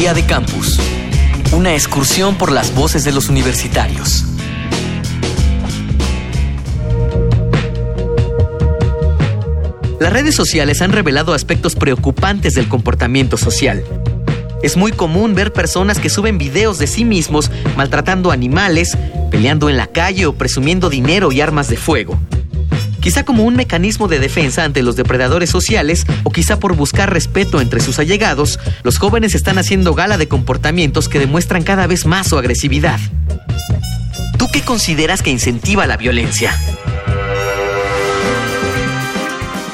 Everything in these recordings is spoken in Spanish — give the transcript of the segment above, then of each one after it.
Día de Campus. Una excursión por las voces de los universitarios. Las redes sociales han revelado aspectos preocupantes del comportamiento social. Es muy común ver personas que suben videos de sí mismos maltratando animales, peleando en la calle o presumiendo dinero y armas de fuego. Quizá como un mecanismo de defensa ante los depredadores sociales o quizá por buscar respeto entre sus allegados, los jóvenes están haciendo gala de comportamientos que demuestran cada vez más su agresividad. ¿Tú qué consideras que incentiva la violencia?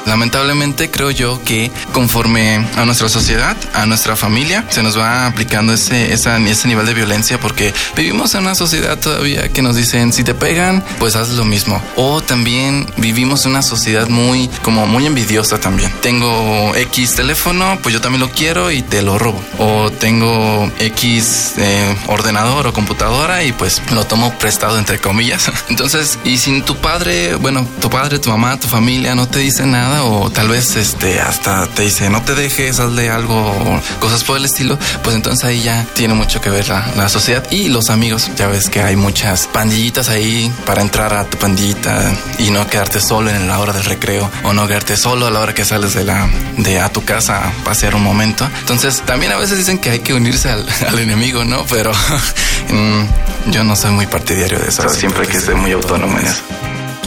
Lamentablemente creo yo que conforme a nuestra sociedad, a nuestra familia, se nos va aplicando ese, ese nivel de violencia porque vivimos en una sociedad todavía que nos dicen si te pegan, pues haz lo mismo. O también vivimos en una sociedad muy, como muy envidiosa también. Tengo X teléfono, pues yo también lo quiero y te lo robo. O tengo X eh, ordenador o computadora y pues lo tomo prestado entre comillas. Entonces, y sin tu padre, bueno, tu padre, tu mamá, tu familia no te dicen nada o tal vez este hasta te dice no te dejes, hazle algo, cosas por el estilo, pues entonces ahí ya tiene mucho que ver la, sociedad y los amigos. Ya ves que hay muchas pandillitas ahí para entrar a tu pandillita y no quedarte solo en la hora del recreo o no quedarte solo a la hora que sales de la de a tu casa a pasear un momento. Entonces también a veces dicen que hay que unirse al, enemigo, ¿no? Pero mm, yo no soy muy partidario de eso. siempre hay que ser muy autónomo en eso.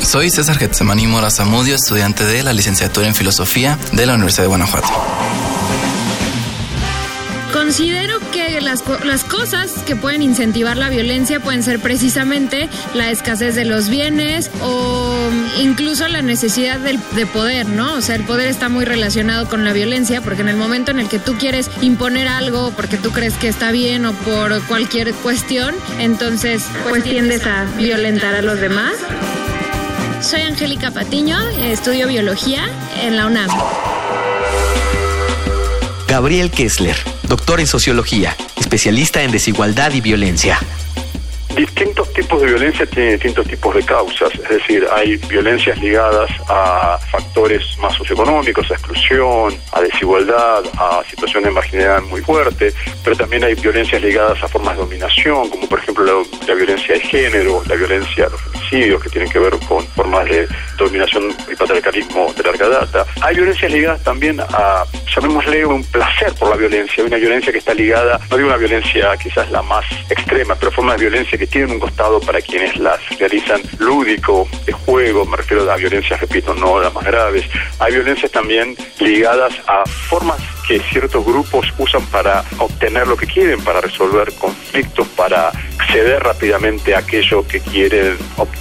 Soy César Getsemani Mora Zamudio, estudiante de la licenciatura en Filosofía de la Universidad de Guanajuato. Considero que las, las, cosas que pueden incentivar la violencia pueden ser precisamente la escasez de los bienes o incluso la necesidad de poder, ¿no? O sea, el poder está muy relacionado con la violencia porque en el momento en el que tú quieres imponer algo porque tú crees que está bien o por cualquier cuestión, entonces pues tiendes a violentar a los demás. Soy Angélica Patiño, estudio biología en la UNAM. Gabriel Kessler, doctor en sociología, especialista en desigualdad y violencia distintos tipos de violencia tienen distintos tipos de causas, es decir, hay violencias ligadas a factores más socioeconómicos, a exclusión, a desigualdad, a situaciones de marginalidad muy fuerte, pero también hay violencias ligadas a formas de dominación, como por ejemplo la, violencia de género, la violencia, los homicidios, que tienen que ver con formas de dominación y patriarcalismo de larga data. Hay violencias ligadas también a, llamémosle, un placer por la violencia, una violencia que está ligada, no digo una violencia quizás la más extrema, pero formas de violencia que tienen un costado para quienes las realizan lúdico, de juego, me refiero a violencias, repito, no las más graves. Hay violencias también ligadas a formas que ciertos grupos usan para obtener lo que quieren, para resolver conflictos, para ceder rápidamente a aquello que quieren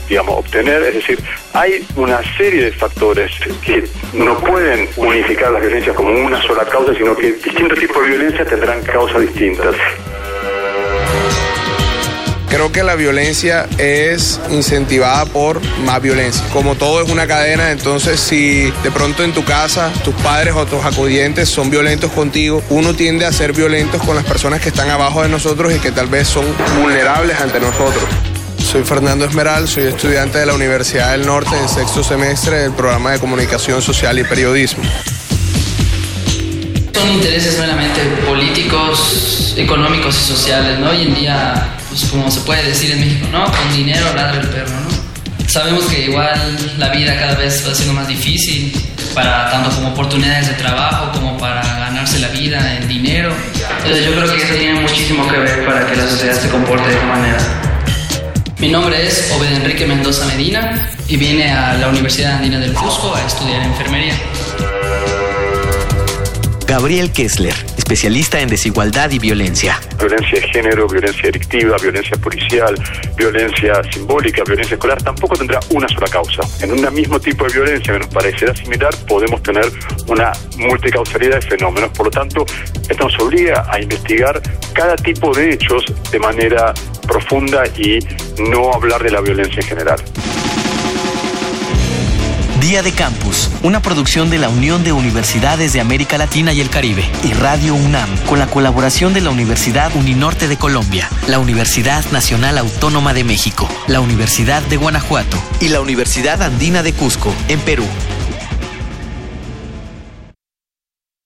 digamos, obtener. Es decir, hay una serie de factores que no pueden unificar las violencias como una sola causa, sino que distintos tipos de violencia tendrán causas distintas. Creo que la violencia es incentivada por más violencia. Como todo es una cadena, entonces si de pronto en tu casa tus padres o tus acudientes son violentos contigo, uno tiende a ser violentos con las personas que están abajo de nosotros y que tal vez son vulnerables ante nosotros. Soy Fernando Esmeral, soy estudiante de la Universidad del Norte en sexto semestre del programa de Comunicación Social y Periodismo. Son intereses meramente políticos, económicos y sociales, ¿no? Hoy en día pues como se puede decir en México, ¿no? Con dinero ladra el perro, ¿no? Sabemos que igual la vida cada vez va siendo más difícil para tanto como oportunidades de trabajo como para ganarse la vida en dinero. Entonces yo creo que eso tiene muchísimo que ver para que la sociedad se comporte de esa manera. Mi nombre es Obed Enrique Mendoza Medina y vine a la Universidad Andina del Cusco a estudiar enfermería. Gabriel Kessler, especialista en desigualdad y violencia. Violencia de género, violencia delictiva, violencia policial, violencia simbólica, violencia escolar, tampoco tendrá una sola causa. En un mismo tipo de violencia que nos parecerá similar, podemos tener una multicausalidad de fenómenos. Por lo tanto, esto nos obliga a investigar cada tipo de hechos de manera profunda y no hablar de la violencia en general. Día de Campus, una producción de la Unión de Universidades de América Latina y el Caribe y Radio UNAM, con la colaboración de la Universidad Uninorte de Colombia, la Universidad Nacional Autónoma de México, la Universidad de Guanajuato y la Universidad Andina de Cusco, en Perú.